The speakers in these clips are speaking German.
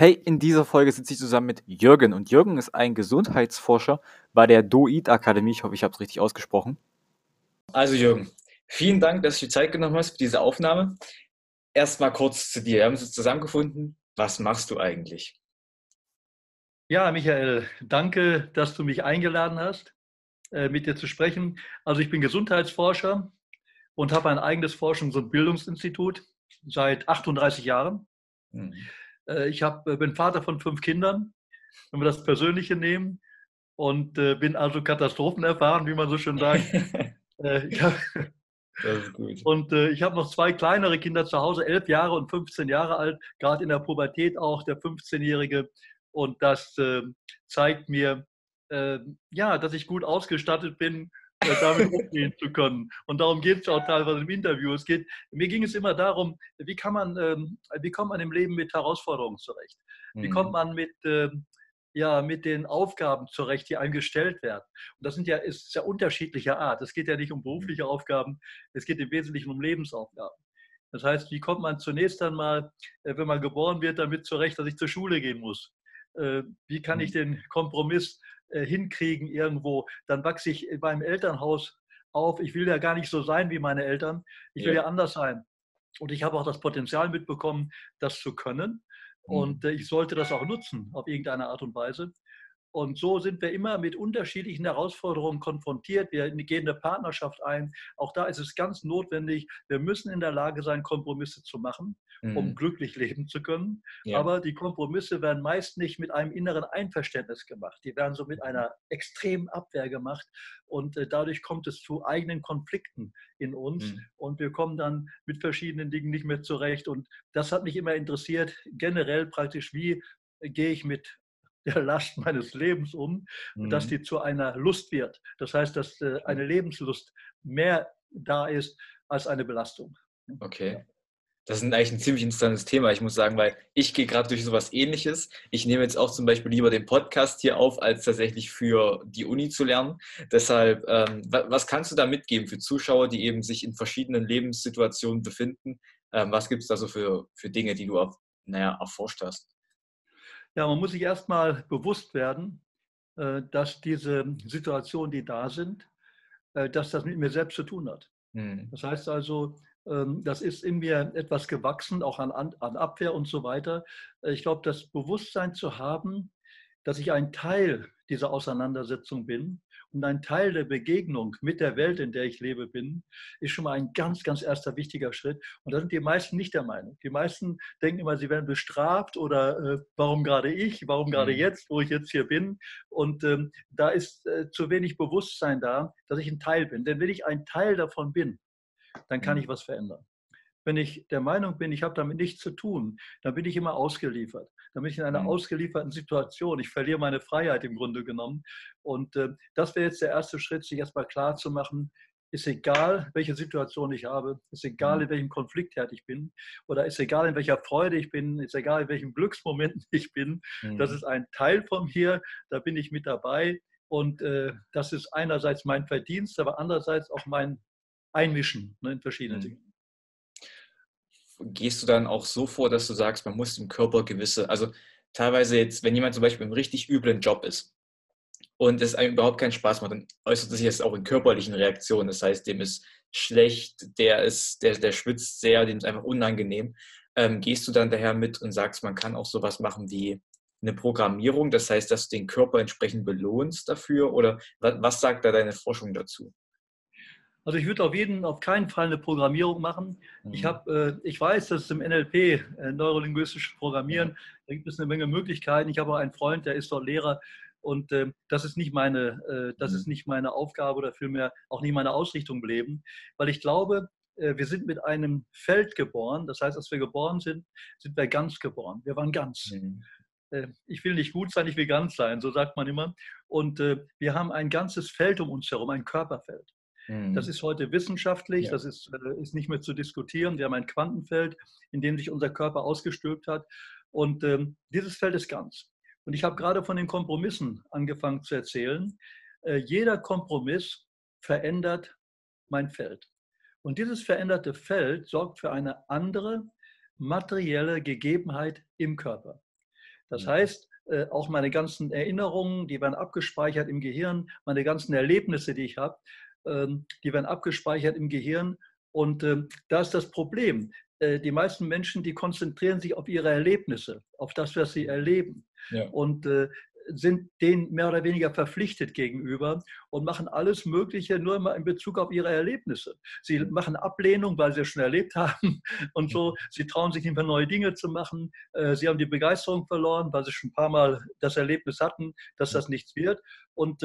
Hey, in dieser Folge sitze ich zusammen mit Jürgen und Jürgen ist ein Gesundheitsforscher bei der DOID Akademie. Ich hoffe, ich habe es richtig ausgesprochen. Also Jürgen, vielen Dank, dass du die Zeit genommen hast für diese Aufnahme. Erstmal kurz zu dir. Wir haben uns zusammengefunden. Was machst du eigentlich? Ja, Michael, danke, dass du mich eingeladen hast, äh, mit dir zu sprechen. Also ich bin Gesundheitsforscher und habe ein eigenes Forschungs- und Bildungsinstitut seit 38 Jahren. Mhm. Äh, ich hab, äh, bin Vater von fünf Kindern, wenn wir das Persönliche nehmen, und äh, bin also katastrophenerfahren, wie man so schön sagt. hab, das ist gut. Und äh, ich habe noch zwei kleinere Kinder zu Hause, elf Jahre und 15 Jahre alt, gerade in der Pubertät auch, der 15-Jährige. Und das äh, zeigt mir, äh, ja, dass ich gut ausgestattet bin, damit umgehen zu können. Und darum geht es auch teilweise im Interview. Es geht, mir ging es immer darum, wie kann man, ähm, wie kommt man im Leben mit Herausforderungen zurecht? Wie kommt mhm. man mit, ähm, ja, mit den Aufgaben zurecht, die einem gestellt werden? Und das sind ja, ist ja unterschiedlicher Art. Es geht ja nicht um berufliche mhm. Aufgaben, es geht im Wesentlichen um Lebensaufgaben. Das heißt, wie kommt man zunächst einmal, äh, wenn man geboren wird, damit zurecht, dass ich zur Schule gehen muss? Äh, wie kann ich mhm. den Kompromiss äh, hinkriegen irgendwo, dann wachse ich beim Elternhaus auf. Ich will ja gar nicht so sein wie meine Eltern. Ich will ja, ja anders sein. Und ich habe auch das Potenzial mitbekommen, das zu können. Und mhm. äh, ich sollte das auch nutzen auf irgendeine Art und Weise. Und so sind wir immer mit unterschiedlichen Herausforderungen konfrontiert. Wir gehen eine Partnerschaft ein. Auch da ist es ganz notwendig, wir müssen in der Lage sein, Kompromisse zu machen, mhm. um glücklich leben zu können. Ja. Aber die Kompromisse werden meist nicht mit einem inneren Einverständnis gemacht. Die werden so mit einer extremen Abwehr gemacht. Und äh, dadurch kommt es zu eigenen Konflikten in uns. Mhm. Und wir kommen dann mit verschiedenen Dingen nicht mehr zurecht. Und das hat mich immer interessiert, generell praktisch, wie gehe ich mit der Last meines Lebens um, mhm. dass die zu einer Lust wird. Das heißt, dass äh, eine Lebenslust mehr da ist als eine Belastung. Okay. Das ist eigentlich ein ziemlich interessantes Thema, ich muss sagen, weil ich gehe gerade durch sowas ähnliches. Ich nehme jetzt auch zum Beispiel lieber den Podcast hier auf, als tatsächlich für die Uni zu lernen. Deshalb, ähm, was kannst du da mitgeben für Zuschauer, die eben sich in verschiedenen Lebenssituationen befinden? Ähm, was gibt es da so für, für Dinge, die du naja, erforscht hast? Ja, man muss sich erstmal bewusst werden, äh, dass diese Situationen, die da sind, äh, dass das mit mir selbst zu tun hat. Mhm. Das heißt also, ähm, das ist in mir etwas gewachsen, auch an, an Abwehr und so weiter. Äh, ich glaube, das Bewusstsein zu haben, dass ich ein Teil dieser Auseinandersetzung bin und ein Teil der Begegnung mit der Welt, in der ich lebe, bin, ist schon mal ein ganz, ganz erster wichtiger Schritt. Und da sind die meisten nicht der Meinung. Die meisten denken immer, sie werden bestraft oder äh, warum gerade ich, warum gerade mhm. jetzt, wo ich jetzt hier bin. Und ähm, da ist äh, zu wenig Bewusstsein da, dass ich ein Teil bin. Denn wenn ich ein Teil davon bin, dann kann mhm. ich was verändern. Wenn ich der Meinung bin, ich habe damit nichts zu tun, dann bin ich immer ausgeliefert. Dann bin ich in einer mhm. ausgelieferten Situation. Ich verliere meine Freiheit im Grunde genommen. Und äh, das wäre jetzt der erste Schritt, sich erstmal klar zu machen, ist egal, welche Situation ich habe, ist egal, mhm. in welchem Konfliktherd ich bin, oder ist egal, in welcher Freude ich bin, ist egal, in welchem Glücksmoment ich bin. Mhm. Das ist ein Teil von mir, da bin ich mit dabei. Und äh, das ist einerseits mein Verdienst, aber andererseits auch mein Einmischen ne, in verschiedene mhm. Dinge gehst du dann auch so vor, dass du sagst, man muss im Körper gewisse, also teilweise jetzt, wenn jemand zum Beispiel im richtig üblen Job ist und es einem überhaupt keinen Spaß macht, dann äußert sich das auch in körperlichen Reaktionen. Das heißt, dem ist schlecht, der ist, der, der schwitzt sehr, dem ist einfach unangenehm. Ähm, gehst du dann daher mit und sagst, man kann auch sowas machen wie eine Programmierung, das heißt, dass du den Körper entsprechend belohnst dafür? Oder was, was sagt da deine Forschung dazu? Also ich würde auf jeden, auf keinen Fall eine Programmierung machen. Mhm. Ich, hab, äh, ich weiß, dass es im NLP, äh, neurolinguistisches Programmieren, da gibt es eine Menge Möglichkeiten. Ich habe auch einen Freund, der ist dort Lehrer und äh, das, ist nicht meine, äh, das ist mhm. nicht meine Aufgabe oder vielmehr auch nicht meine Ausrichtung im Leben, weil ich glaube, äh, wir sind mit einem Feld geboren. Das heißt, als wir geboren sind, sind wir ganz geboren. Wir waren ganz. Mhm äh, ich will nicht gut sein, ich will ganz sein, so sagt man immer. Und wir haben ein ganzes Feld um uns herum, ein Körperfeld. Das mhm. ist heute wissenschaftlich, ja. das ist, äh, ist nicht mehr zu diskutieren. Wir haben ein Quantenfeld, in dem sich unser Körper ausgestülpt hat. Und ähm, dieses Feld ist ganz. Und ich habe gerade von den Kompromissen angefangen zu erzählen. Äh, jeder Kompromiss verändert mein Feld. Und dieses veränderte Feld sorgt für eine andere materielle Gegebenheit im Körper. Das mhm. heißt, äh, auch meine ganzen Erinnerungen, die werden abgespeichert im Gehirn, meine ganzen Erlebnisse, die ich habe, die werden abgespeichert im Gehirn. Und ähm, da ist das Problem. Äh, die meisten Menschen, die konzentrieren sich auf ihre Erlebnisse, auf das, was sie erleben. Ja. Und äh, sind denen mehr oder weniger verpflichtet gegenüber und machen alles Mögliche nur immer in Bezug auf ihre Erlebnisse. Sie machen Ablehnung, weil sie es schon erlebt haben und so. Sie trauen sich nicht mehr neue Dinge zu machen. Äh, sie haben die Begeisterung verloren, weil sie schon ein paar Mal das Erlebnis hatten, dass das nichts wird. Und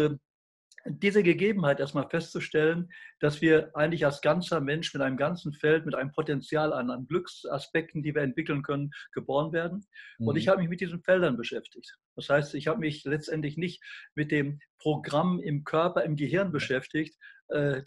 diese Gegebenheit erstmal festzustellen, dass wir eigentlich als ganzer Mensch mit einem ganzen Feld, mit einem Potenzial an, an Glücksaspekten, die wir entwickeln können, geboren werden. Mhm. Und ich mhm. habe mich mit diesen Feldern beschäftigt. Das heißt, ich habe mich letztendlich nicht mit dem Programm im Körper, im Gehirn beschäftigt,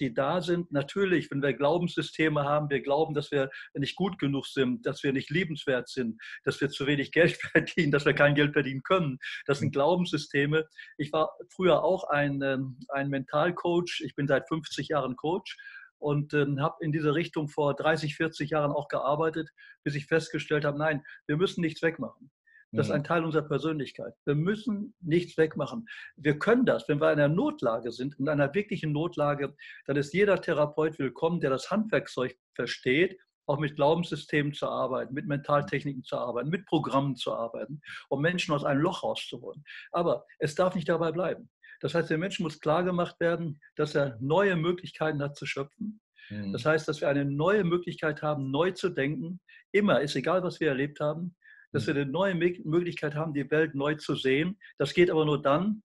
die da sind. Natürlich, wenn wir Glaubenssysteme haben, wir glauben, dass wir nicht gut genug sind, dass wir nicht liebenswert sind, dass wir zu wenig Geld verdienen, dass wir kein Geld verdienen können. Das sind Glaubenssysteme. Ich war früher auch ein, ähm, ein Mentalcoach. Ich bin seit 50 Jahren Coach und ähm, habe in diese Richtung vor 30, 40 Jahren auch gearbeitet, bis ich festgestellt habe, nein, wir müssen nichts wegmachen. Das ist ein mhm. Teil unserer Persönlichkeit. Wir müssen nichts wegmachen. Wir können das, wenn wir in einer Notlage sind, in einer wirklichen Notlage, dann ist jeder Therapeut willkommen, der das Handwerkzeug versteht, auch mit Glaubenssystemen zu arbeiten, mit Mentaltechniken zu arbeiten, mit Programmen zu arbeiten, um Menschen aus einem Loch rauszuholen. Aber es darf nicht dabei bleiben. Das heißt, der Mensch muss klar gemacht werden, dass er neue Möglichkeiten hat zu schöpfen. Das mhm. heißt, dass wir eine neue Möglichkeit haben, neu zu denken. Immer, ist egal, was wir erlebt haben dass wir eine neue Möglichkeit haben, die Welt neu zu sehen. Das geht aber nur dann,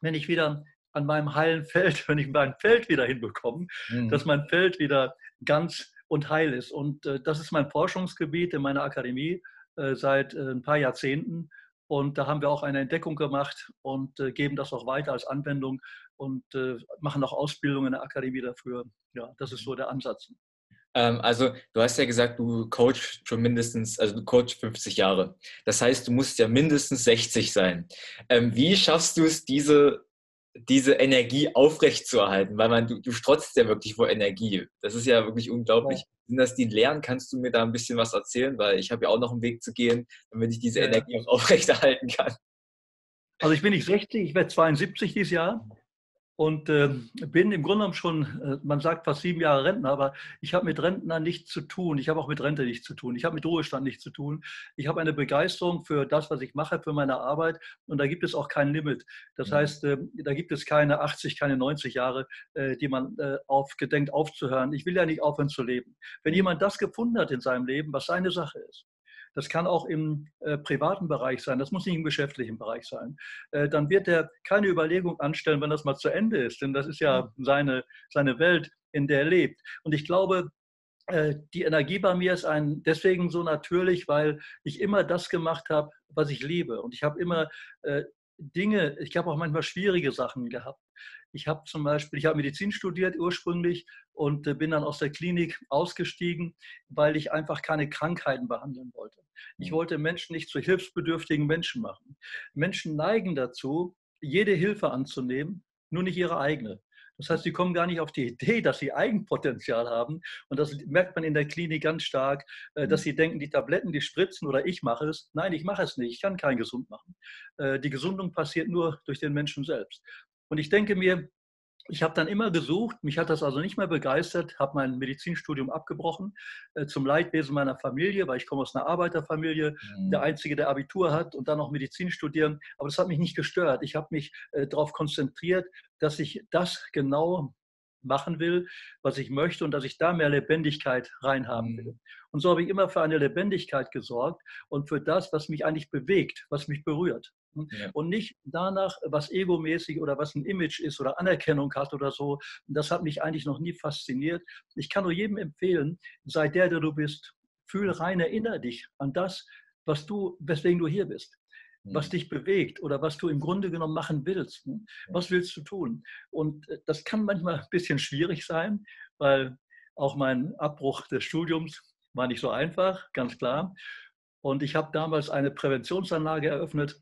wenn ich wieder an meinem heilen Feld, wenn ich mein Feld wieder hinbekomme, mhm. dass mein Feld wieder ganz und heil ist. Und äh, das ist mein Forschungsgebiet in meiner Akademie äh, seit äh, ein paar Jahrzehnten. Und da haben wir auch eine Entdeckung gemacht und äh, geben das auch weiter als Anwendung und äh, machen auch Ausbildung in der Akademie dafür. Ja, das ist so der Ansatz. Ähm, also, du hast ja gesagt, du coachst schon mindestens, also du coachst 50 Jahre. Das heißt, du musst ja mindestens 60 sein. Ähm, wie schaffst du es, diese, diese Energie aufrechtzuerhalten? Weil man, du, du strotzt ja wirklich vor Energie. Das ist ja wirklich unglaublich. Ja. Sind das die Lehren? Kannst du mir da ein bisschen was erzählen? Weil ich habe ja auch noch einen Weg zu gehen, damit ich diese ja. Energie auch aufrechterhalten kann. Also ich bin nicht 60, ich werde 72 dieses Jahr und äh, bin im Grunde genommen schon, äh, man sagt fast sieben Jahre Rentner, aber ich habe mit Rentner nichts zu tun. Ich habe auch mit Rente nichts zu tun. Ich habe mit Ruhestand nichts zu tun. Ich habe eine Begeisterung für das, was ich mache, für meine Arbeit und da gibt es auch kein Limit. Das mhm. heißt, äh, da gibt es keine 80, keine 90 Jahre, äh, die man äh, aufgedenkt aufzuhören. Ich will ja nicht aufhören zu leben. Wenn mhm. jemand das gefunden hat in seinem Leben, was seine Sache ist, das kann auch im äh, privaten Bereich sein, das muss nicht im geschäftlichen Bereich sein. Äh, dann wird er keine Überlegung anstellen, wenn das mal zu Ende ist, denn das ist ja seine, seine Welt, in der er lebt. Und ich glaube, äh, die Energie bei mir ist ein, deswegen so natürlich, weil ich immer das gemacht habe, was ich liebe. Und ich habe immer äh, Dinge, ich habe auch manchmal schwierige Sachen gehabt. Ich habe zum Beispiel, ich habe Medizin studiert ursprünglich und äh, bin dann aus der Klinik ausgestiegen, weil ich einfach keine Krankheiten behandeln wollte. Ich mhm. wollte Menschen nicht zu hilfsbedürftigen Menschen machen. Menschen neigen dazu, jede Hilfe anzunehmen, nur nicht ihre eigene. Das heißt, sie kommen gar nicht auf die Idee, dass sie Eigenpotenzial haben. Und das merkt man in der Klinik ganz stark, äh, dass sie denken, die Tabletten, die spritzen oder ich mache es. Nein, ich mache es nicht. Ich kann keinen gesund machen. Äh, die Gesundung passiert nur durch den Menschen selbst. Und ich denke mir, ich habe dann immer gesucht, mich hat das also nicht mehr begeistert, habe mein Medizinstudium abgebrochen, äh, zum Leidwesen meiner Familie, weil ich komme aus einer Arbeiterfamilie, mhm. der Einzige, der Abitur hat und dann noch Medizin studieren. Aber das hat mich nicht gestört. Ich habe mich äh, darauf konzentriert, dass ich das genau machen will, was ich möchte und dass ich da mehr Lebendigkeit reinhaben will. Mhm. Und so habe ich immer für eine Lebendigkeit gesorgt und für das, was mich eigentlich bewegt, was mich berührt. Ja. Und nicht danach, was egomäßig oder was ein Image ist oder Anerkennung hat oder so. Das hat mich eigentlich noch nie fasziniert. Ich kann nur jedem empfehlen, sei der, der du bist. Fühl rein, erinnere dich an das, was du, weswegen du hier bist was mhm. dich bewegt oder was du im Grunde genommen machen willst. Ne? Was willst du tun? Und äh, das kann manchmal ein bisschen schwierig sein, weil auch mein Abbruch des Studiums war nicht so einfach, ganz klar. Und ich habe damals eine Präventionsanlage eröffnet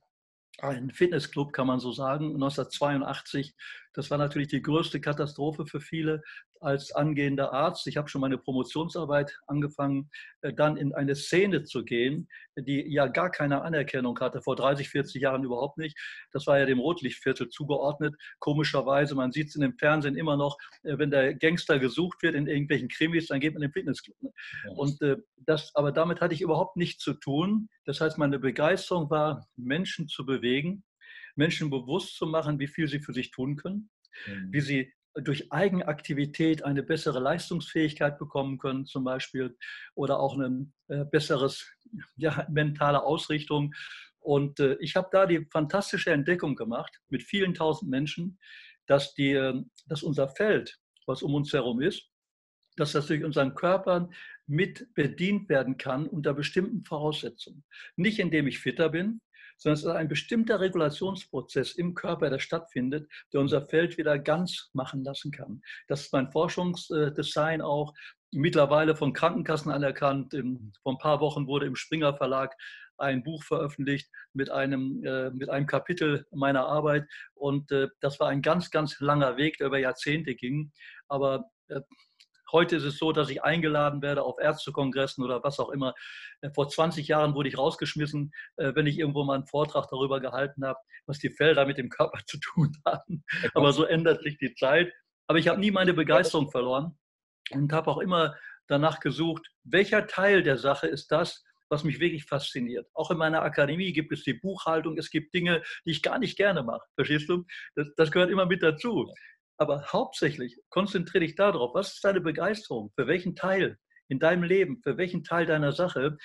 ein Fitnessclub, kann man so sagen, 1982. Das war natürlich die größte Katastrophe für viele. Als angehender Arzt, ich habe schon meine Promotionsarbeit angefangen, äh, dann in eine Szene zu gehen, die ja gar keine Anerkennung hatte, vor 30, 40 Jahren überhaupt nicht. Das war ja dem Rotlichtviertel zugeordnet. Komischerweise, man sieht es in dem Fernsehen immer noch, äh, wenn der Gangster gesucht wird in irgendwelchen Krimis, dann geht man in den Fitnessclub. Ne? Und äh, das, aber damit hatte ich überhaupt nichts zu tun. Das heißt, meine Begeisterung war, Menschen zu bewegen, Menschen bewusst zu machen, wie viel sie für sich tun können, mhm. wie sie durch Eigenaktivität eine bessere Leistungsfähigkeit bekommen können, zum Beispiel, oder auch eine äh, besseres ja, mentale Ausrichtung. Und äh, ich habe da die fantastische Entdeckung gemacht mit vielen tausend Menschen, dass, die, äh, dass unser Feld, was um uns herum ist, dass das durch unseren Körper mit bedient werden kann unter bestimmten Voraussetzungen. Nicht indem ich fitter bin, sondern es ist ein bestimmter Regulationsprozess im Körper, der stattfindet, der unser Feld wieder ganz machen lassen kann. Das ist mein Forschungsdesign auch, mittlerweile von Krankenkassen anerkannt. Vor ein paar Wochen wurde im Springer Verlag ein Buch veröffentlicht mit einem, äh, mit einem Kapitel meiner Arbeit. Und äh, das war ein ganz, ganz langer Weg, der über Jahrzehnte ging. Aber äh, Heute ist es so, dass ich eingeladen werde auf Ärztekongressen oder was auch immer. Äh, vor 20 Jahren wurde ich rausgeschmissen, äh, wenn ich irgendwo mal einen Vortrag darüber gehalten habe, was die Felder mit dem Körper zu tun haben. Aber so ändert sich die Zeit. Aber ich habe nie meine Begeisterung verloren und habe auch immer danach gesucht, welcher Teil der Sache ist das, was mich wirklich fasziniert. Auch in meiner Akademie gibt es die Buchhaltung, es gibt Dinge, die ich gar nicht gerne mache. Verstehst du? Das, das gehört immer mit dazu. Aber hauptsächlich konzentriere dich darauf, was ist deine Begeisterung? Für welchen Teil in deinem Leben, für welchen Teil deiner Sache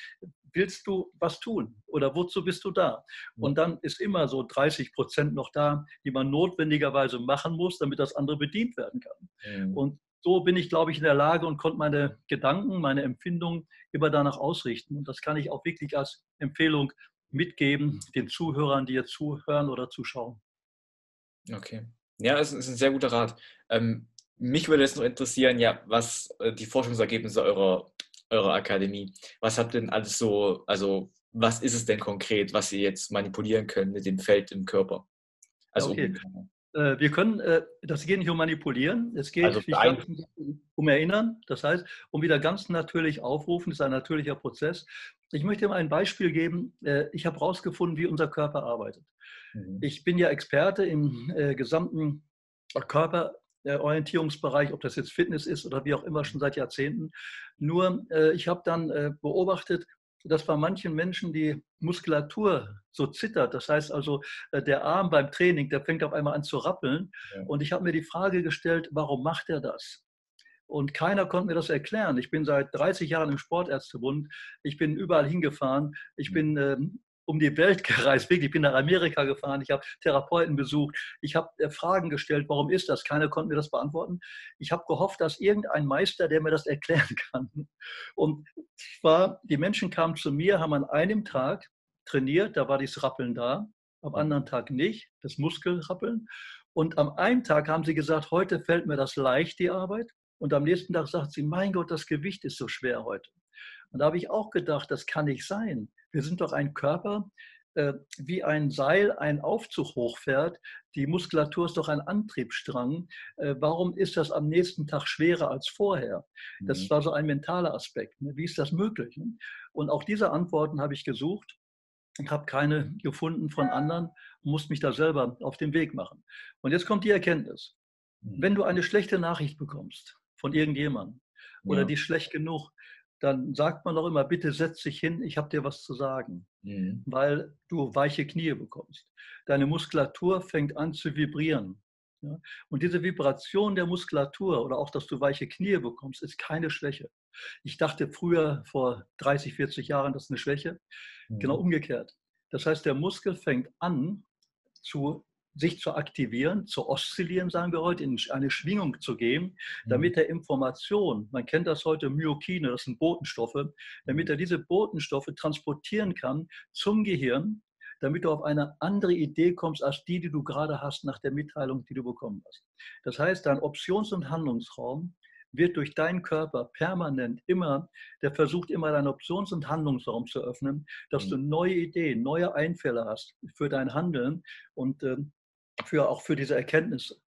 willst du was tun? Oder wozu bist du da? Und dann ist immer so 30 Prozent noch da, die man notwendigerweise machen muss, damit das andere bedient werden kann. Mhm. Und so bin ich, glaube ich, in der Lage und konnte meine Gedanken, meine Empfindungen immer danach ausrichten. Und das kann ich auch wirklich als Empfehlung mitgeben, den Zuhörern, die jetzt zuhören oder zuschauen. Okay. Ja, es ist ein sehr guter Rat. Ähm, mich würde jetzt noch interessieren, ja, was äh, die Forschungsergebnisse eurer, eurer Akademie, was habt ihr denn alles so, also was ist es denn konkret, was ihr jetzt manipulieren könnt mit dem Feld im Körper? Also okay. um wir können, äh, das geht nicht um manipulieren, es geht also ganz, um erinnern, das heißt, um wieder ganz natürlich aufrufen, das ist ein natürlicher Prozess. Ich möchte mal ein Beispiel geben. Äh, ich habe herausgefunden, wie unser Körper arbeitet. Mhm. Ich bin ja Experte im äh, gesamten Körperorientierungsbereich, ob das jetzt Fitness ist oder wie auch immer, schon seit Jahrzehnten. Nur äh, ich habe dann äh, beobachtet, dass bei manchen Menschen die Muskulatur so zittert. Das heißt also, äh, der Arm beim Training, der fängt auf einmal an zu rappeln. Ja. Und ich habe mir die Frage gestellt, warum macht er das? Und keiner konnte mir das erklären. Ich bin seit 30 Jahren im Sportärztebund. Ich bin überall hingefahren. Ich mhm. bin ähm, um die Welt gereist, wirklich. Ich bin nach Amerika gefahren, ich habe Therapeuten besucht, ich habe äh, Fragen gestellt, warum ist das? Keiner konnte mir das beantworten. Ich habe gehofft, dass irgendein Meister, der mir das erklären kann. Und zwar, die Menschen kamen zu mir, haben an einem Tag trainiert, da war dieses Rappeln da, am anderen Tag nicht, das Muskelrappeln. Und am einen Tag haben sie gesagt, heute fällt mir das leicht, die Arbeit. Und am nächsten Tag sagt sie, mein Gott, das Gewicht ist so schwer heute. Und da habe ich auch gedacht, das kann nicht sein. Wir sind doch ein Körper, äh, wie ein Seil ein Aufzug hochfährt. Die Muskulatur ist doch ein Antriebsstrang. Äh, warum ist das am nächsten Tag schwerer als vorher? Das mhm. war so ein mentaler Aspekt. Ne? Wie ist das möglich? Ne? Und auch diese Antworten habe ich gesucht. Ich habe keine gefunden von anderen und musste mich da selber auf den Weg machen. Und jetzt kommt die Erkenntnis. Wenn du eine schlechte Nachricht bekommst von irgendjemandem oder ja. die schlecht genug, dann sagt man doch immer, bitte setz dich hin, ich habe dir was zu sagen, mhm. weil du weiche Knie bekommst. Deine Muskulatur fängt an zu vibrieren. Ja? Und diese Vibration der Muskulatur oder auch, dass du weiche Knie bekommst, ist keine Schwäche. Ich dachte früher, vor 30, 40 Jahren, das ist eine Schwäche. Genau mhm. Genau umgekehrt. Das heißt, der Muskel fängt an zu sich zu aktivieren, zu oszillieren, sagen wir heute, in eine Schwingung zu gehen, damit mhm. er Information, man kennt das heute, Myokine, das sind Botenstoffe, damit er diese Botenstoffe transportieren kann zum Gehirn, damit du auf eine andere Idee kommst als die, die du gerade hast nach der Mitteilung, die du bekommen hast. Das heißt, dein Options- und Handlungsraum wird durch deinen Körper permanent immer, der versucht immer deinen Options- und Handlungsraum zu öffnen, dass mhm. du neue Ideen, neue Einfälle hast für dein Handeln. Und äh, für, auch für diese Erkenntnisse.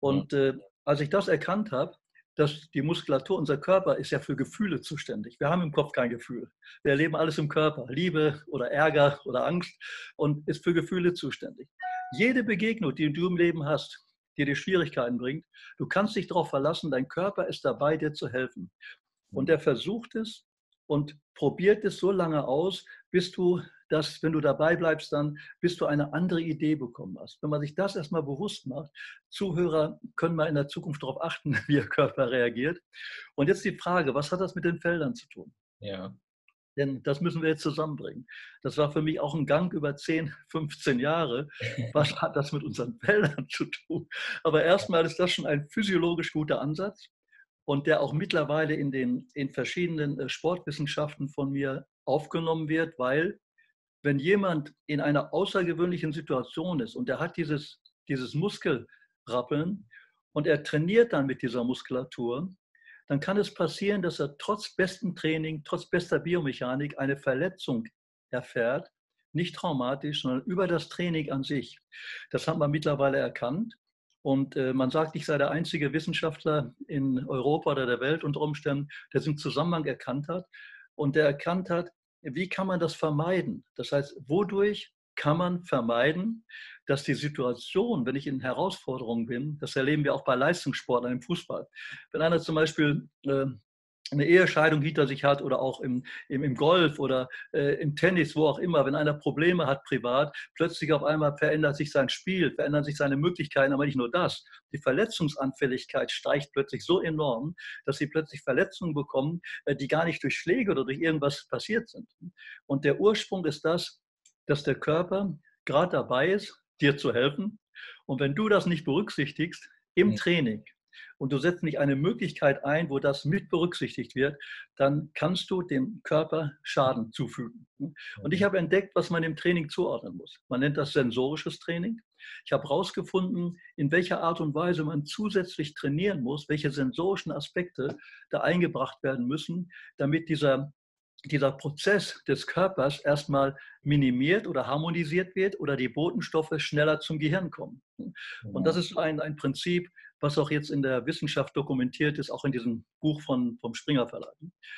Und äh, als ich das erkannt habe, dass die Muskulatur, unser Körper ist ja für Gefühle zuständig. Wir haben im Kopf kein Gefühl. Wir erleben alles im Körper. Liebe oder Ärger oder Angst und ist für Gefühle zuständig. Jede Begegnung, die du im Leben hast, die dir Schwierigkeiten bringt, du kannst dich darauf verlassen, dein Körper ist dabei, dir zu helfen. Und er versucht es und probiert es so lange aus, bis du das, wenn du dabei bleibst, dann bis du eine andere Idee bekommen hast. Wenn man sich das erstmal bewusst macht, Zuhörer können mal in der Zukunft darauf achten, wie ihr Körper reagiert. Und jetzt die Frage, was hat das mit den Feldern zu tun? Ja. Denn das müssen wir jetzt zusammenbringen. Das war für mich auch ein Gang über 10, 15 Jahre. Was hat das mit unseren Feldern zu tun? Aber erstmal ist das schon ein physiologisch guter Ansatz und der auch mittlerweile in den in verschiedenen äh, Sportwissenschaften von mir aufgenommen wird, weil wenn jemand in einer außergewöhnlichen Situation ist und er hat dieses, dieses Muskelrappeln und er trainiert dann mit dieser Muskulatur, dann kann es passieren, dass er trotz bestem Training, trotz bester Biomechanik eine Verletzung erfährt, nicht traumatisch, sondern über das Training an sich. Das hat man mittlerweile erkannt. Und äh, man sagt, ich sei der einzige Wissenschaftler in Europa oder der Welt unter Umständen, der diesen Zusammenhang erkannt hat und der erkannt hat, wie kann man das vermeiden? Das heißt, wodurch kann man vermeiden, dass die Situation, wenn ich in Herausforderungen bin, das erleben wir auch bei Leistungssportlern im Fußball. Wenn einer zum Beispiel äh, eine Ehescheidung hinter sich hat oder auch im, im, im Golf oder äh, im Tennis, wo auch immer, wenn einer Probleme hat privat, plötzlich auf einmal verändert sich sein Spiel, verändern sich seine Möglichkeiten, aber nicht nur das. Die Verletzungsanfälligkeit steigt plötzlich so enorm, dass sie plötzlich Verletzungen bekommen, äh, die gar nicht durch Schläge oder durch irgendwas passiert sind. Und der Ursprung ist das, dass der Körper gerade dabei ist, dir zu helfen. Und wenn du das nicht berücksichtigst im Training, und du setzt nicht eine Möglichkeit ein, wo das mit berücksichtigt wird, dann kannst du dem Körper Schaden zufügen. Und ich habe entdeckt, was man im Training zuordnen muss. Man nennt das sensorisches Training. Ich habe herausgefunden, in welcher Art und Weise man zusätzlich trainieren muss, welche sensorischen Aspekte da eingebracht werden müssen, damit dieser dieser Prozess des Körpers erstmal minimiert oder harmonisiert wird oder die Botenstoffe schneller zum Gehirn kommen. Und das ist ein, ein Prinzip, was auch jetzt in der Wissenschaft dokumentiert ist, auch in diesem Buch von, vom Springer Verlag.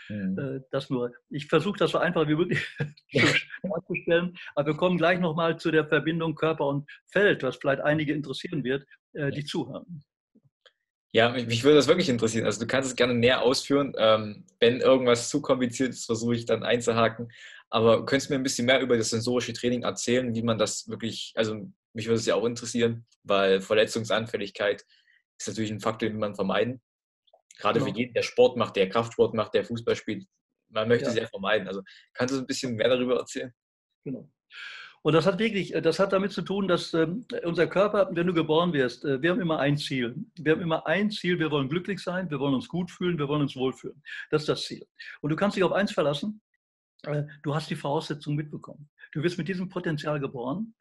Mhm. Äh, das nur, ich versuche das so einfach wie möglich darzustellen, aber wir kommen gleich nochmal zu der Verbindung Körper und Feld, was vielleicht einige interessieren wird, äh, die zuhören. Ja, mich würde das wirklich interessieren. Also du kannst es gerne näher ausführen. Ähm, wenn irgendwas zu kompliziert ist, versuche ich dann einzuhaken. Aber könntest du mir ein bisschen mehr über das sensorische Training erzählen, wie man das wirklich, also mich würde es ja auch interessieren, weil Verletzungsanfälligkeit ist natürlich ein Faktor, den man vermeiden. Gerade genau. für jeden, der Sport macht, der Kraftsport macht, der Fußball spielt, man möchte ja. ja vermeiden. Also kannst du ein bisschen mehr darüber erzählen? Genau. Und das hat wirklich, äh, das hat damit zu tun, dass ähm, unser Körper, wenn du geboren wirst, äh, wir haben immer ein Ziel. Wir haben immer ein Ziel, wir wollen glücklich sein, wir wollen uns gut fühlen, wir wollen uns wohlfühlen. Das ist das Ziel. Und du kannst dich auf eins verlassen, äh, du hast die Voraussetzungen mitbekommen. Du wirst mit diesem Potenzial geboren.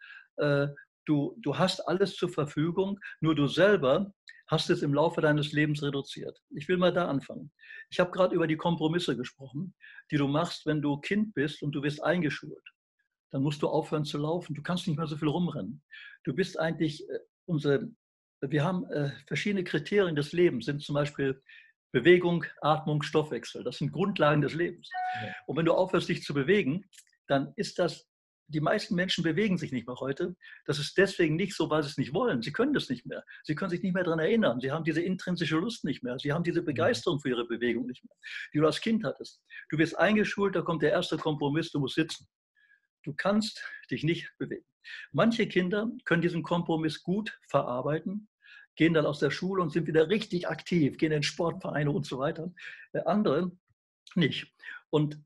Du, du hast alles zur Verfügung, nur du selber hast es im Laufe deines Lebens reduziert. Ich will mal da anfangen. Ich habe gerade über die Kompromisse gesprochen, die du machst, wenn du Kind bist und du wirst eingeschult dann musst du aufhören zu laufen. Du kannst nicht mehr so viel rumrennen. Du bist eigentlich äh, unsere, wir haben äh, verschiedene Kriterien des Lebens, sind zum Beispiel Bewegung, Atmung, Stoffwechsel. Das sind Grundlagen des Lebens. Und wenn du aufhörst, dich zu bewegen, dann ist das, die meisten Menschen bewegen sich nicht mehr heute. Das ist deswegen nicht so, weil sie es nicht wollen. Sie können das nicht mehr. Sie können sich nicht mehr daran erinnern. Sie haben diese intrinsische Lust nicht mehr. Sie haben diese Begeisterung für ihre Bewegung nicht mehr, die du als Kind hattest. Du wirst eingeschult, da kommt der erste Kompromiss, du musst sitzen. Du kannst dich nicht bewegen. Manche Kinder können diesen Kompromiss gut verarbeiten, gehen dann aus der Schule und sind wieder richtig aktiv, gehen in Sportvereine und so weiter. Äh, andere nicht. Und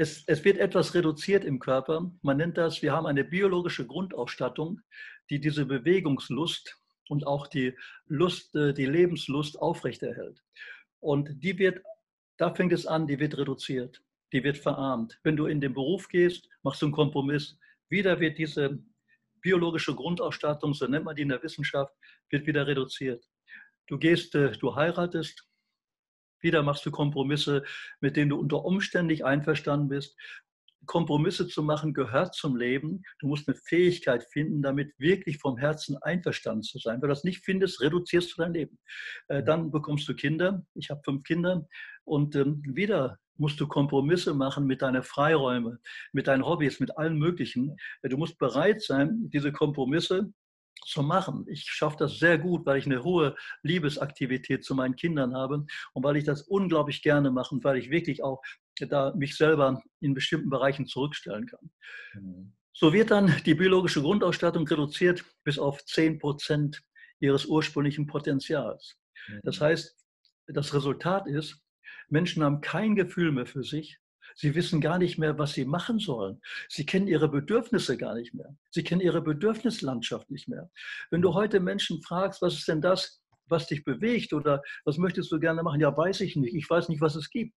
es, es, wird etwas reduziert im Körper. Man nennt das, wir haben eine biologische Grundausstattung, die diese Bewegungslust und auch die Lust, äh, die Lebenslust aufrechterhält. Und die wird, da fängt es an, die wird reduziert die wird verarmt. Wenn du in den Beruf gehst, machst du einen Kompromiss. Wieder wird diese biologische Grundausstattung, so nennt man die in der Wissenschaft, wird wieder reduziert. Du gehst, äh, du heiratest, wieder machst du Kompromisse, mit denen du unter Umständen nicht einverstanden bist. Kompromisse zu machen gehört zum Leben. Du musst eine Fähigkeit finden, damit wirklich vom Herzen einverstanden zu sein. Wenn du das nicht findest, reduzierst du dein Leben. Äh, dann bekommst du Kinder. Ich habe fünf Kinder. Und ähm, wieder musst du Kompromisse machen mit deinen Freiräumen, mit deinen Hobbys, mit allem Möglichen. Äh, du musst bereit sein, diese Kompromisse zu machen. Ich schaffe das sehr gut, weil ich eine hohe Liebesaktivität zu meinen Kindern habe und weil ich das unglaublich gerne mache und weil ich wirklich auch da mich selber in bestimmten Bereichen zurückstellen kann. Mhm. So wird dann die biologische Grundausstattung reduziert bis auf 10 Prozent ihres ursprünglichen Potenzials. Mhm. Das heißt, das Resultat ist, Menschen haben kein Gefühl mehr für sich. Sie wissen gar nicht mehr, was sie machen sollen. Sie kennen ihre Bedürfnisse gar nicht mehr. Sie kennen ihre Bedürfnislandschaft nicht mehr. Wenn du mhm. heute Menschen fragst, was ist denn das, was dich bewegt oder was möchtest du gerne machen? Ja, weiß ich nicht. Ich weiß nicht, was es gibt.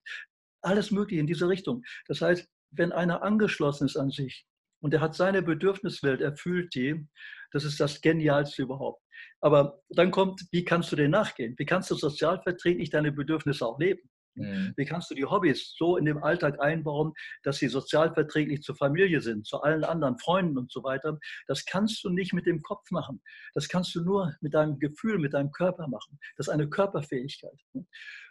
Alles Mögliche in diese Richtung. Das heißt, wenn einer angeschlossen ist an sich und er hat seine Bedürfniswelt, erfüllt die, das ist das Genialste überhaupt. Aber dann kommt, wie kannst du dem nachgehen? Wie kannst du sozialverträglich deine Bedürfnisse auch leben? Mhm. Wie kannst du die Hobbys so in den Alltag einbauen, dass sie sozialverträglich zur Familie sind, zu allen anderen Freunden und so weiter? Das kannst du nicht mit dem Kopf machen. Das kannst du nur mit deinem Gefühl, mit deinem Körper machen. Das ist eine Körperfähigkeit.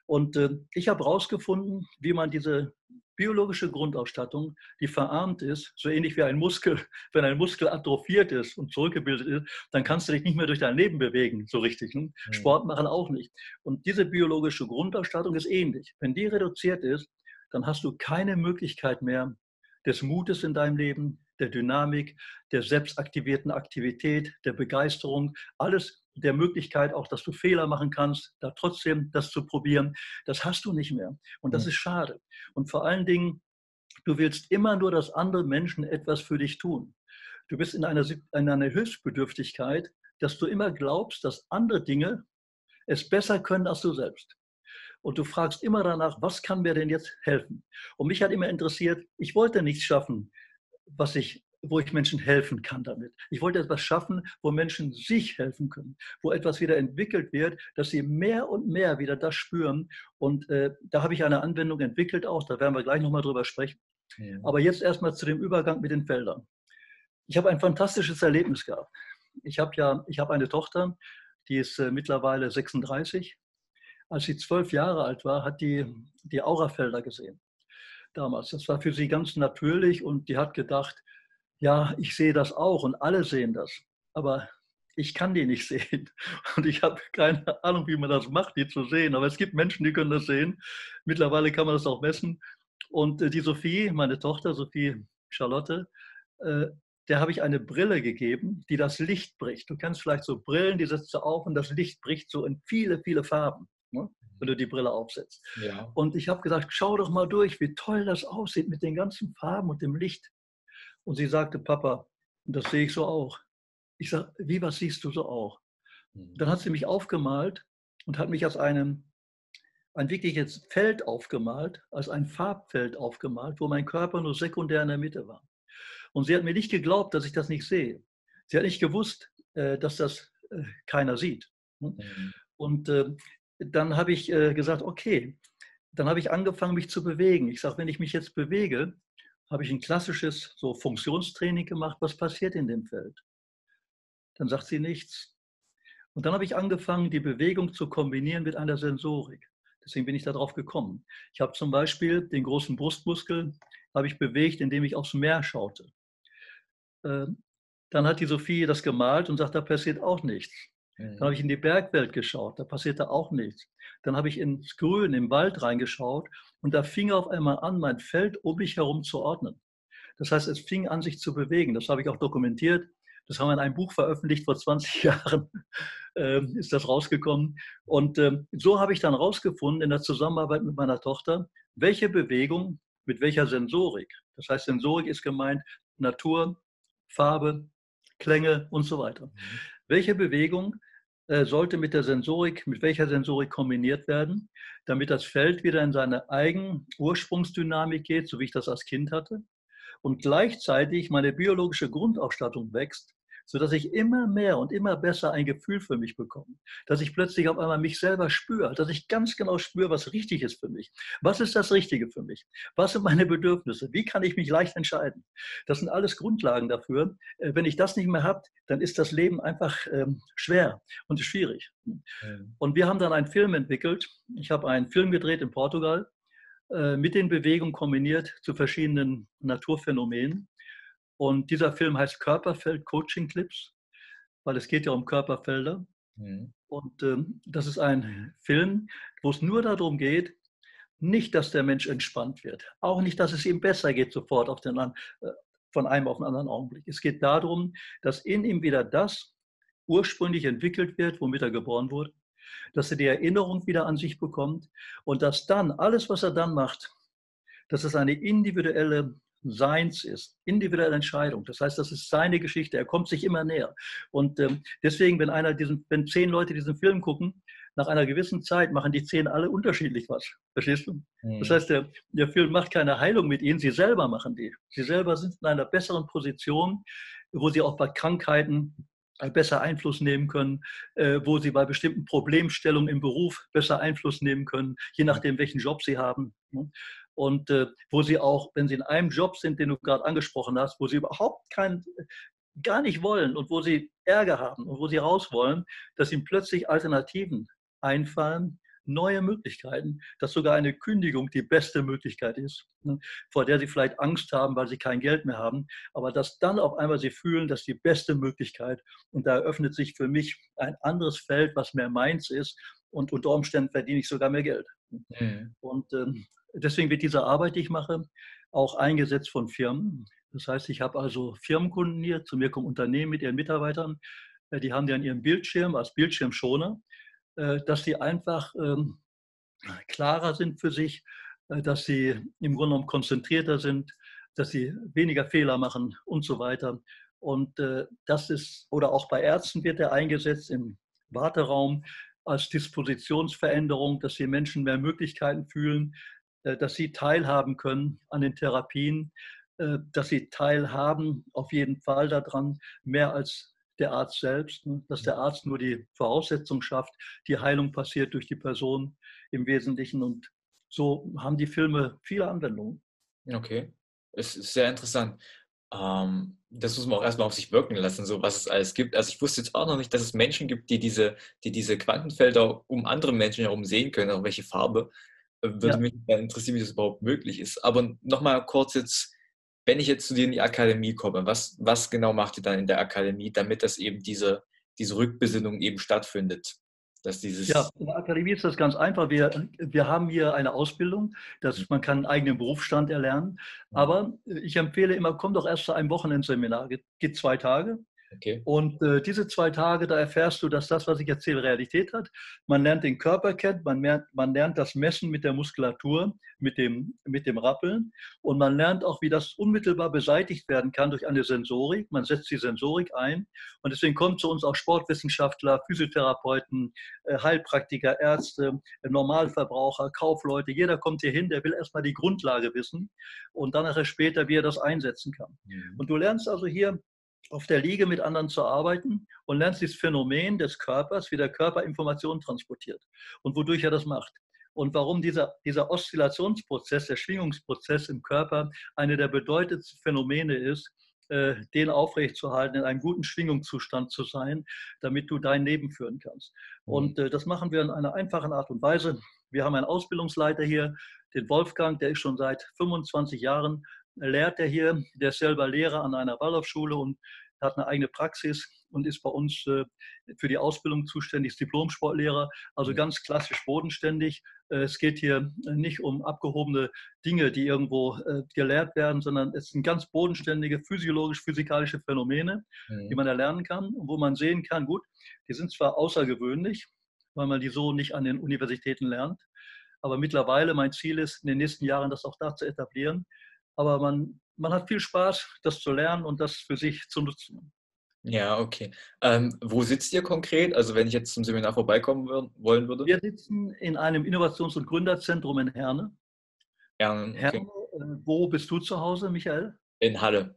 Und äh, ich habe herausgefunden, wie man diese biologische Grundausstattung, die verarmt ist, so ähnlich wie ein Muskel. Wenn ein Muskel atrophiert ist und zurückgebildet ist, dann kannst du dich nicht mehr durch dein Leben bewegen, so richtig. Ne? Mhm. Sport machen auch nicht. Und diese biologische Grundausstattung ist ähnlich. Wenn die reduziert ist, dann hast du keine Möglichkeit mehr des Mutes in deinem Leben, der Dynamik, der selbstaktivierten Aktivität, der Begeisterung, alles der Möglichkeit auch, dass du Fehler machen kannst, da trotzdem das zu probieren, das hast du nicht mehr. Und das ist schade. Und vor allen Dingen, du willst immer nur, dass andere Menschen etwas für dich tun. Du bist in einer, in einer Hilfsbedürftigkeit, dass du immer glaubst, dass andere Dinge es besser können als du selbst. Und du fragst immer danach, was kann mir denn jetzt helfen? Und mich hat immer interessiert, ich wollte nichts schaffen, was ich wo ich Menschen helfen kann damit. Ich wollte etwas schaffen, wo Menschen sich helfen können, wo etwas wieder entwickelt wird, dass sie mehr und mehr wieder das spüren. Und äh, da habe ich eine Anwendung entwickelt auch, da werden wir gleich nochmal drüber sprechen. Ja. Aber jetzt erstmal zu dem Übergang mit den Feldern. Ich habe ein fantastisches Erlebnis gehabt. Ich habe ja, ich habe eine Tochter, die ist äh, mittlerweile 36. Als sie zwölf Jahre alt war, hat die die Aurafelder gesehen. Damals. Das war für sie ganz natürlich und die hat gedacht, ja, ich sehe das auch und alle sehen das, aber ich kann die nicht sehen und ich habe keine Ahnung, wie man das macht, die zu sehen. Aber es gibt Menschen, die können das sehen. Mittlerweile kann man das auch messen. Und äh, die Sophie, meine Tochter, Sophie Charlotte, äh, der habe ich eine Brille gegeben, die das Licht bricht. Du kennst vielleicht so Brillen, die setzt du auf und das Licht bricht so in viele, viele Farben, ne, wenn du die Brille aufsetzt. Ja. Und ich habe gesagt, schau doch mal durch, wie toll das aussieht mit den ganzen Farben und dem Licht. Und sie sagte, Papa, das sehe ich so auch. Ich sage, wie, was siehst du so auch? Mhm. Dann hat sie mich aufgemalt und hat mich als einem, ein wirkliches Feld aufgemalt, als ein Farbfeld aufgemalt, wo mein Körper nur sekundär in der Mitte war. Und sie hat mir nicht geglaubt, dass ich das nicht sehe. Sie hat nicht gewusst, äh, dass das äh, keiner sieht. Ne? Mhm. Und äh, dann habe ich gesagt, okay, dann habe ich angefangen, mich zu bewegen. Ich sage, wenn ich mich jetzt bewege, habe ich ein klassisches so Funktionstraining gemacht. Was passiert in dem Feld? Dann sagt sie nichts. Und dann habe ich angefangen, die Bewegung zu kombinieren mit einer Sensorik. Deswegen bin ich darauf gekommen. Ich habe zum Beispiel den großen Brustmuskel habe ich bewegt, indem ich aufs Meer schaute. Ähm, dann hat die Sophie das gemalt und sagt, da passiert auch nichts. Dann habe ich in die Bergwelt geschaut, da passierte auch nichts. Dann habe ich ins Grün, im Wald reingeschaut und da fing auf einmal an, mein Feld um mich herum zu ordnen. Das heißt, es fing an, sich zu bewegen. Das habe ich auch dokumentiert. Das haben wir in einem Buch veröffentlicht, vor 20 Jahren äh, ist das rausgekommen. Und äh, so habe ich dann rausgefunden in der Zusammenarbeit mit meiner Tochter, welche Bewegung mit welcher Sensorik. Das heißt, Sensorik ist gemeint Natur, Farbe, Klänge und so weiter. Mhm. Welche Bewegung äh, sollte mit der Sensorik, mit welcher Sensorik kombiniert werden, damit das Feld wieder in seine eigene Ursprungsdynamik geht, so wie ich das als Kind hatte, und gleichzeitig meine biologische Grundausstattung wächst, sodass ich immer mehr und immer besser ein Gefühl für mich bekomme. Dass ich plötzlich auf einmal mich selber spüre, dass ich ganz genau spüre, was richtig ist für mich. Was ist das Richtige für mich? Was sind meine Bedürfnisse? Wie kann ich mich leicht entscheiden? Das sind alles Grundlagen dafür. Äh, wenn ich das nicht mehr habe, dann ist das Leben einfach ähm, schwer und schwierig. Und wir haben dann einen Film entwickelt. Ich habe einen Film gedreht in Portugal äh, mit den Bewegungen kombiniert zu verschiedenen Naturphänomenen. Und dieser Film heißt Körperfeld Coaching Clips, weil es geht ja um Körperfelder. Mhm. Und ähm, das ist ein Film, wo es nur darum geht, nicht, dass der Mensch entspannt wird, auch nicht, dass es ihm besser geht sofort auf den, äh, von einem auf den anderen Augenblick. Es geht darum, dass in ihm wieder das ursprünglich entwickelt wird, womit er geboren wurde, dass er die Erinnerung wieder an sich bekommt und dass dann alles, was er dann macht, dass es eine individuelle Seins ist, individuelle Entscheidung. Das heißt, das ist seine Geschichte. Er kommt sich immer näher. Und ähm, deswegen, wenn einer diesen, wenn zehn Leute diesen Film gucken, nach einer gewissen Zeit machen die zehn alle unterschiedlich was. Verstehst du? Mhm. Das heißt, der, der Film macht keine Heilung mit ihnen, sie selber machen die. Sie selber sind in einer besseren Position, wo sie auch bei Krankheiten besser Einfluss nehmen können, äh, wo sie bei bestimmten Problemstellungen im Beruf besser Einfluss nehmen können, je nachdem, welchen Job sie haben. Ne? Und äh, wo sie auch, wenn sie in einem Job sind, den du gerade angesprochen hast, wo sie überhaupt kein, gar nicht wollen und wo sie Ärger haben und wo sie raus wollen, dass ihnen plötzlich Alternativen einfallen, neue Möglichkeiten, dass sogar eine Kündigung die beste Möglichkeit ist, ne, vor der sie vielleicht Angst haben, weil sie kein Geld mehr haben, aber dass dann auf einmal sie fühlen, dass die beste Möglichkeit und da eröffnet sich für mich ein anderes Feld, was mehr meins ist und unter Umständen verdiene ich sogar mehr Geld. Mhm. Und ähm, deswegen wird diese Arbeit, die ich mache, auch eingesetzt von Firmen. Das heißt, ich habe also Firmenkunden hier, zu mir kommen Unternehmen mit ihren Mitarbeitern, äh, die haben die an ihrem Bildschirm als Bildschirmschoner äh, dass sie einfach ähm, klarer sind für sich, äh, dass sie im Grunde genommen konzentrierter sind, dass sie weniger Fehler machen und so weiter. Und das ist, oder auch bei Ärzten wird er eingesetzt im Warteraum als Dispositionsveränderung, dass die Menschen mehr Möglichkeiten fühlen, dass sie teilhaben können an den Therapien, dass sie teilhaben auf jeden Fall daran, mehr als der Arzt selbst, ne? dass der Arzt nur die Voraussetzung schafft, die Heilung passiert durch die Person im Wesentlichen. Und so haben die Filme viele Anwendungen. Okay, es ist sehr interessant. Ähm, das muss man auch erstmal auf sich wirken lassen, so was es alles gibt. Also ich wusste jetzt auch noch nicht, dass es Menschen gibt, die diese, die diese Quantenfelder um andere Menschen herum sehen können, auch welche Farbe. Würde ja. mich interessieren, wie das überhaupt möglich ist. Aber nochmal kurz jetzt wenn ich jetzt zu dir in die Akademie komme, was, was genau macht ihr dann in der Akademie, damit das eben diese, diese Rückbesinnung eben stattfindet? Dass dieses ja, in der Akademie ist das ganz einfach. Wir, wir haben hier eine Ausbildung, dass mhm. man kann einen eigenen Berufsstand erlernen. Mhm. Aber ich empfehle immer, komm doch erst zu einem Wochenendseminar. Geht, geht zwei Tage. Okay. Und äh, diese zwei Tage, da erfährst du, dass das, was ich erzähle, Realität hat. Man lernt den Körper kennen, man lernt, man lernt das Messen mit der Muskulatur, mit dem, mit dem Rappeln. Und man lernt auch, wie das unmittelbar beseitigt werden kann durch eine Sensorik. Man setzt die Sensorik ein. Und deswegen kommen zu uns auch Sportwissenschaftler, Physiotherapeuten, äh, Heilpraktiker, Ärzte, äh, Normalverbraucher, Kaufleute. Jeder kommt hier hin, der will erstmal die Grundlage wissen und dann nachher später, wie er das einsetzen kann. Mhm. Und du lernst also hier auf der Liege mit anderen zu arbeiten und lernst dieses Phänomen des Körpers, wie der Körper Informationen transportiert und wodurch er das macht. Und warum dieser, dieser Oszillationsprozess, der Schwingungsprozess im Körper eine der bedeutendsten Phänomene ist, äh, den aufrechtzuerhalten, in einem guten Schwingungszustand zu sein, damit du dein Leben führen kannst. Mhm. Und äh, das machen wir in einer einfachen Art und Weise. Wir haben einen Ausbildungsleiter hier, den Wolfgang, der ist schon seit 25 Jahren lehrt er hier. Der ist selber Lehrer an einer Waldorfschule und hat eine eigene Praxis und ist bei uns äh, für die Ausbildung zuständig, ist Diplom-Sportlehrer, also ganz klassisch bodenständig. Äh, es geht hier nicht um abgehobene Dinge, die irgendwo äh, gelehrt werden, sondern es sind ganz bodenständige physiologisch-physikalische Phänomene, mhm. die man erlernen kann und wo man sehen kann, gut, die sind zwar außergewöhnlich, weil man die so nicht an den Universitäten lernt, aber mittlerweile mein Ziel ist, in den nächsten Jahren das auch da zu etablieren, aber man, man hat viel Spaß, das zu lernen und das für sich zu nutzen. Ja, okay. Ähm, wo sitzt ihr konkret? Also wenn ich jetzt zum Seminar vorbeikommen wollen würde? Wir sitzen in einem Innovations- und Gründerzentrum in Herne. Herne, okay. Herne äh, wo bist du zu Hause, Michael? In Halle.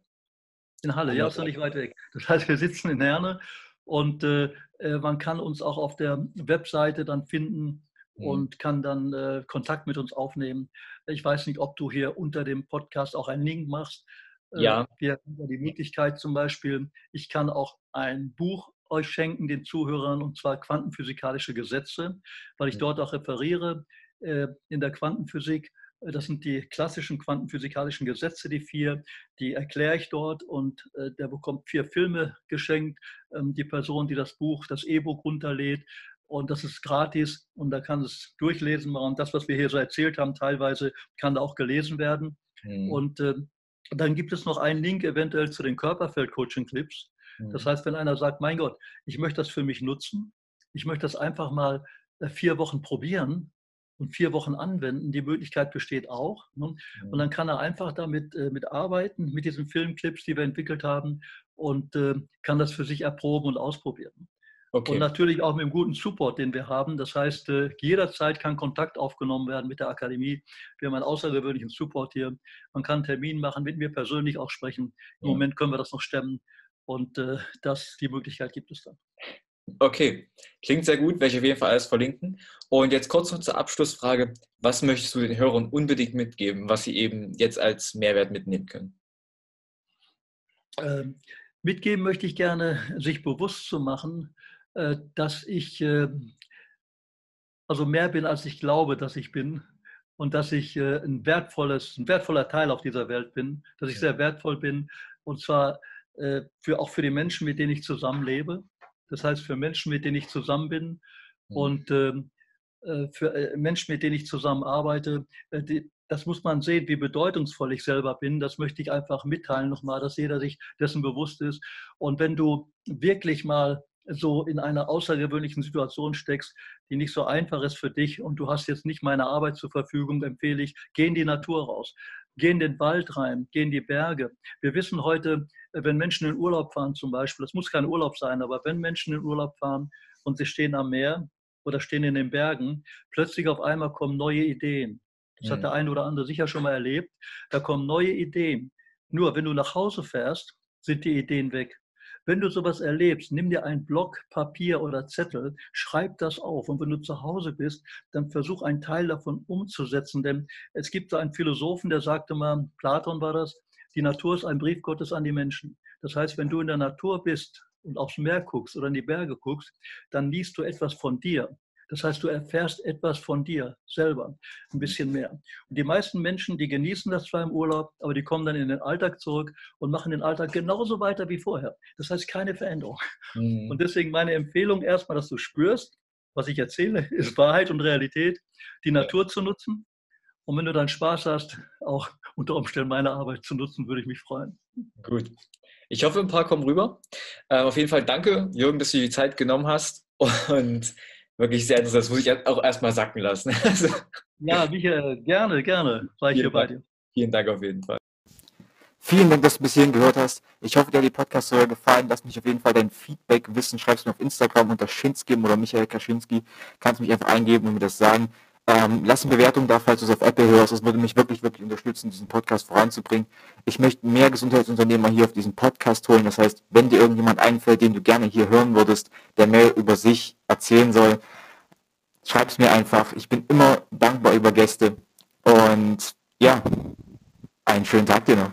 In Halle, ja, ist noch nicht weit weg. Das heißt, wir sitzen in Herne und äh, äh, man kann uns auch auf der Webseite dann finden. Und kann dann äh, Kontakt mit uns aufnehmen. Ich weiß nicht, ob du hier unter dem Podcast auch einen Link machst. Äh, ja. Wir haben die Möglichkeit zum Beispiel, ich kann auch ein Buch euch schenken, den Zuhörern, und zwar Quantenphysikalische Gesetze, weil ich dort auch referiere äh, in der Quantenphysik. Äh, das sind die klassischen quantenphysikalischen Gesetze, die vier, die erkläre ich dort und äh, der bekommt vier Filme geschenkt. Ähm, die Person, die das Buch, das E-Book runterlädt und das ist gratis und da kann es durchlesen und das, was wir hier so erzählt haben, teilweise kann da auch gelesen werden. Mhm. Und äh, dann gibt es noch einen Link eventuell zu den Körperfeld-Coaching-Clips. Das mhm. heißt, wenn einer sagt, mein Gott, ich möchte das für mich nutzen, ich möchte das einfach mal äh, vier Wochen probieren und vier Wochen anwenden, die Möglichkeit besteht auch. Ne? Und dann kann er einfach damit äh, mit arbeiten, mit diesen Filmclips, die wir entwickelt haben und äh, kann das für sich erproben und ausprobieren. Okay. Und natürlich auch mit dem guten Support, den wir haben. Das heißt, jederzeit kann Kontakt aufgenommen werden mit der Akademie. Wir haben einen außergewöhnlichen Support hier. Man kann einen Termin machen, mit mir persönlich auch sprechen. Im ja. Moment können wir das noch stemmen. Und äh, das, die Möglichkeit gibt es dann. Okay, klingt sehr gut, werde ich auf jeden Fall alles verlinken. Und jetzt kurz noch zur Abschlussfrage. Was möchtest du den Hörern unbedingt mitgeben, was sie eben jetzt als Mehrwert mitnehmen können? Ähm, mitgeben möchte ich gerne, sich bewusst zu machen, äh, dass ich äh, also mehr bin, als ich glaube, dass ich bin. Und dass ich äh, ein, wertvolles, ein wertvoller Teil auf dieser Welt bin, dass ich sehr wertvoll bin. Und zwar äh, für, auch für die Menschen, mit denen ich zusammenlebe. Das heißt, für Menschen, mit denen ich zusammen bin mhm. und ähm, äh, für äh, Menschen, mit denen ich zusammenarbeite. Die, das muss man sehen, wie bedeutungsvoll ich selber bin. Das möchte ich einfach mitteilen nochmal, dass jeder sich dessen bewusst ist. Und wenn du wirklich mal so in einer außergewöhnlichen Situation steckst, die nicht so einfach ist für dich und du hast jetzt nicht meine Arbeit zur Verfügung, empfehle ich, geh in die Natur raus. Geh in den Wald rein, geh in die Berge. Wir wissen heute, wenn Menschen in Urlaub fahren zum Beispiel, das muss kein Urlaub sein, aber wenn Menschen in Urlaub fahren und sie stehen am Meer oder stehen in den Bergen, plötzlich auf einmal kommen neue Ideen. Das hat der eine oder andere sicher schon mal erlebt. Da kommen neue Ideen. Nur wenn du nach Hause fährst, sind die Ideen weg. Wenn du sowas erlebst, nimm dir einen Block Papier oder Zettel, schreib das auf. Und wenn du zu Hause bist, dann versuch einen Teil davon umzusetzen. Denn es gibt da einen Philosophen, der sagte mal, Platon war das, die Natur ist ein Brief Gottes an die Menschen. Das heißt, wenn du in der Natur bist und aufs Meer guckst oder in die Berge guckst, dann liest du etwas von dir. Das heißt, du erfährst etwas von dir selber, ein bisschen mehr. Und die meisten Menschen, die genießen das zwar im Urlaub, aber die kommen dann in den Alltag zurück und machen den Alltag genauso weiter wie vorher. Das heißt, keine Veränderung. Mhm. Und deswegen meine Empfehlung erstmal, dass du spürst, was ich erzähle, ist Wahrheit und Realität, die Natur zu nutzen. Und wenn du dann Spaß hast, auch unter Umständen meine Arbeit zu nutzen, würde ich mich freuen. Gut. Ich hoffe, ein paar kommen rüber. Äh, auf jeden Fall danke, Jürgen, dass du die Zeit genommen hast. Und wirklich sehr interessant. Das muss ich auch erstmal sacken lassen. Also, ja, Michael, gerne, gerne. War ich hier bei dir. Vielen Dank auf jeden Fall. Vielen Dank, dass du bis hierhin gehört hast. Ich hoffe, dir hat die Podcast-Folge gefallen. Lass mich auf jeden Fall dein Feedback wissen. Schreib's mir auf Instagram unter Schinskim oder Michael Kaczynski. Kannst mich einfach eingeben und mir das sagen. Ähm, lass eine Bewertung da, falls du es auf Apple hörst. Das würde mich wirklich, wirklich unterstützen, diesen Podcast voranzubringen. Ich möchte mehr Gesundheitsunternehmer hier auf diesen Podcast holen. Das heißt, wenn dir irgendjemand einfällt, den du gerne hier hören würdest, der mehr über sich erzählen soll, schreib's mir einfach. Ich bin immer dankbar über Gäste. Und ja, einen schönen Tag dir noch.